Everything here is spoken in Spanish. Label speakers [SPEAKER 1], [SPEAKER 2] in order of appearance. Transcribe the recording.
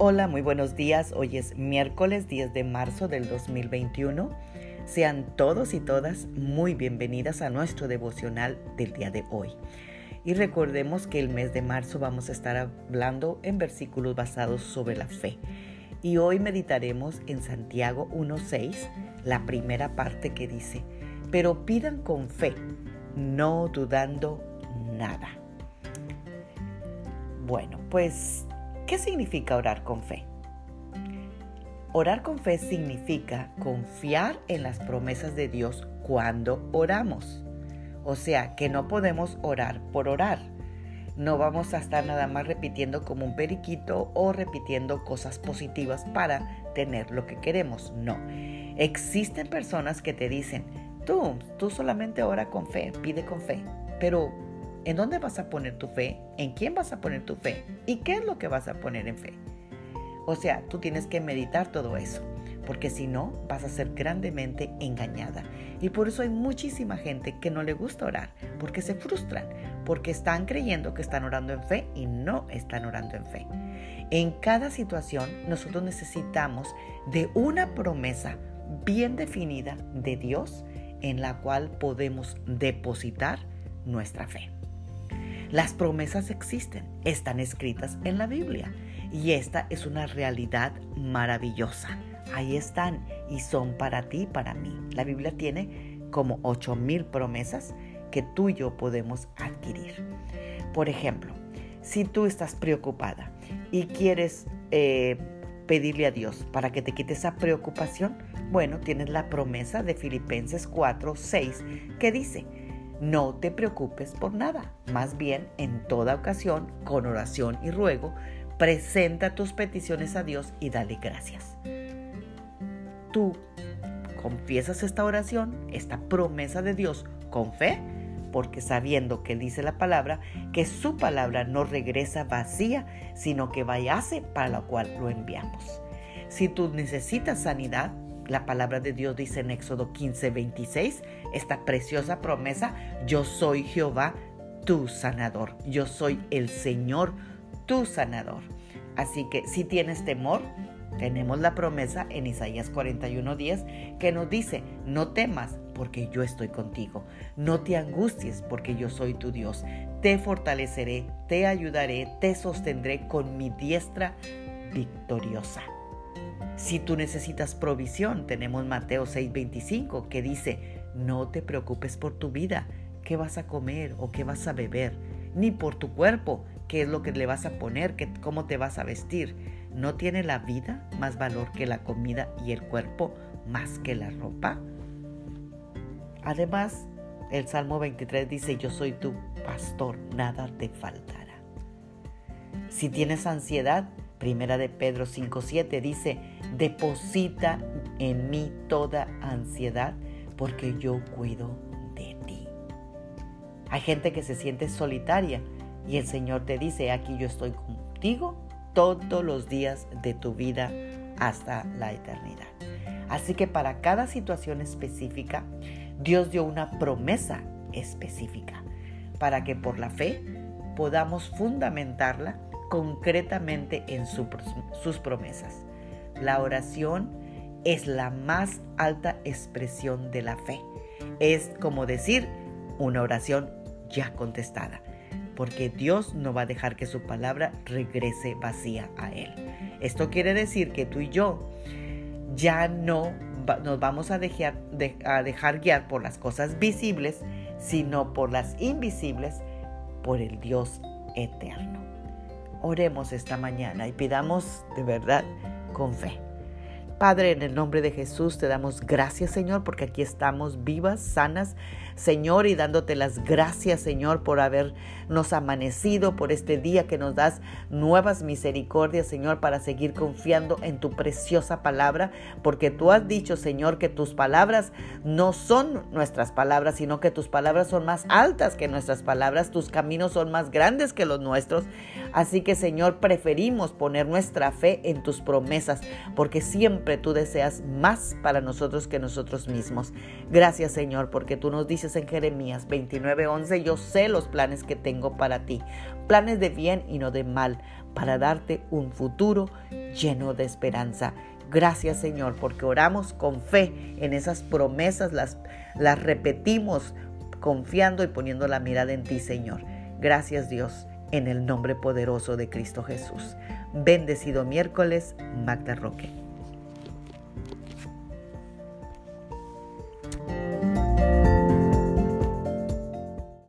[SPEAKER 1] Hola, muy buenos días. Hoy es miércoles 10 de marzo del 2021. Sean todos y todas muy bienvenidas a nuestro devocional del día de hoy. Y recordemos que el mes de marzo vamos a estar hablando en versículos basados sobre la fe. Y hoy meditaremos en Santiago 1.6, la primera parte que dice, pero pidan con fe, no dudando nada. Bueno, pues ¿Qué significa orar con fe? Orar con fe significa confiar en las promesas de Dios cuando oramos. O sea, que no podemos orar por orar. No vamos a estar nada más repitiendo como un periquito o repitiendo cosas positivas para tener lo que queremos. No. Existen personas que te dicen, tú, tú solamente ora con fe, pide con fe. Pero ¿En dónde vas a poner tu fe? ¿En quién vas a poner tu fe? ¿Y qué es lo que vas a poner en fe? O sea, tú tienes que meditar todo eso, porque si no, vas a ser grandemente engañada. Y por eso hay muchísima gente que no le gusta orar, porque se frustran, porque están creyendo que están orando en fe y no están orando en fe. En cada situación nosotros necesitamos de una promesa bien definida de Dios en la cual podemos depositar nuestra fe. Las promesas existen, están escritas en la Biblia y esta es una realidad maravillosa. Ahí están y son para ti y para mí. La Biblia tiene como ocho mil promesas que tú y yo podemos adquirir. Por ejemplo, si tú estás preocupada y quieres eh, pedirle a Dios para que te quite esa preocupación, bueno, tienes la promesa de Filipenses 4, 6 que dice, no te preocupes por nada, más bien en toda ocasión, con oración y ruego, presenta tus peticiones a Dios y dale gracias. Tú confiesas esta oración, esta promesa de Dios con fe, porque sabiendo que dice la palabra, que su palabra no regresa vacía, sino que vaya hace para la cual lo enviamos. Si tú necesitas sanidad, la palabra de Dios dice en Éxodo 15, 26, esta preciosa promesa, yo soy Jehová, tu sanador. Yo soy el Señor, tu sanador. Así que si tienes temor, tenemos la promesa en Isaías 41:10 que nos dice, no temas porque yo estoy contigo, no te angusties porque yo soy tu Dios, te fortaleceré, te ayudaré, te sostendré con mi diestra victoriosa. Si tú necesitas provisión, tenemos Mateo 6:25 que dice, no te preocupes por tu vida, qué vas a comer o qué vas a beber, ni por tu cuerpo, qué es lo que le vas a poner, cómo te vas a vestir. ¿No tiene la vida más valor que la comida y el cuerpo más que la ropa? Además, el Salmo 23 dice, yo soy tu pastor, nada te faltará. Si tienes ansiedad, Primera de Pedro 5.7 dice, deposita en mí toda ansiedad porque yo cuido de ti. Hay gente que se siente solitaria y el Señor te dice, aquí yo estoy contigo todos los días de tu vida hasta la eternidad. Así que para cada situación específica, Dios dio una promesa específica para que por la fe podamos fundamentarla concretamente en sus promesas. La oración es la más alta expresión de la fe. Es como decir una oración ya contestada, porque Dios no va a dejar que su palabra regrese vacía a Él. Esto quiere decir que tú y yo ya no nos vamos a dejar, guiar por las cosas visibles, sino por las invisibles, por el Dios eterno. Oremos esta mañana y pidamos de verdad con fe. Padre, en el nombre de Jesús te damos gracias, Señor, porque aquí estamos vivas, sanas, Señor, y dándote las gracias, Señor, por habernos amanecido, por este día que nos das nuevas misericordias, Señor, para seguir confiando en tu preciosa palabra, porque tú has dicho, Señor, que tus palabras no son nuestras palabras, sino que tus palabras son más altas que nuestras palabras, tus caminos son más grandes que los nuestros. Así que, Señor, preferimos poner nuestra fe en tus promesas, porque siempre tú deseas más para nosotros que nosotros mismos. Gracias Señor, porque tú nos dices en Jeremías 29:11, yo sé los planes que tengo para ti, planes de bien y no de mal, para darte un futuro lleno de esperanza. Gracias Señor, porque oramos con fe en esas promesas, las, las repetimos confiando y poniendo la mirada en ti Señor. Gracias Dios, en el nombre poderoso de Cristo Jesús. Bendecido miércoles, Magda Roque.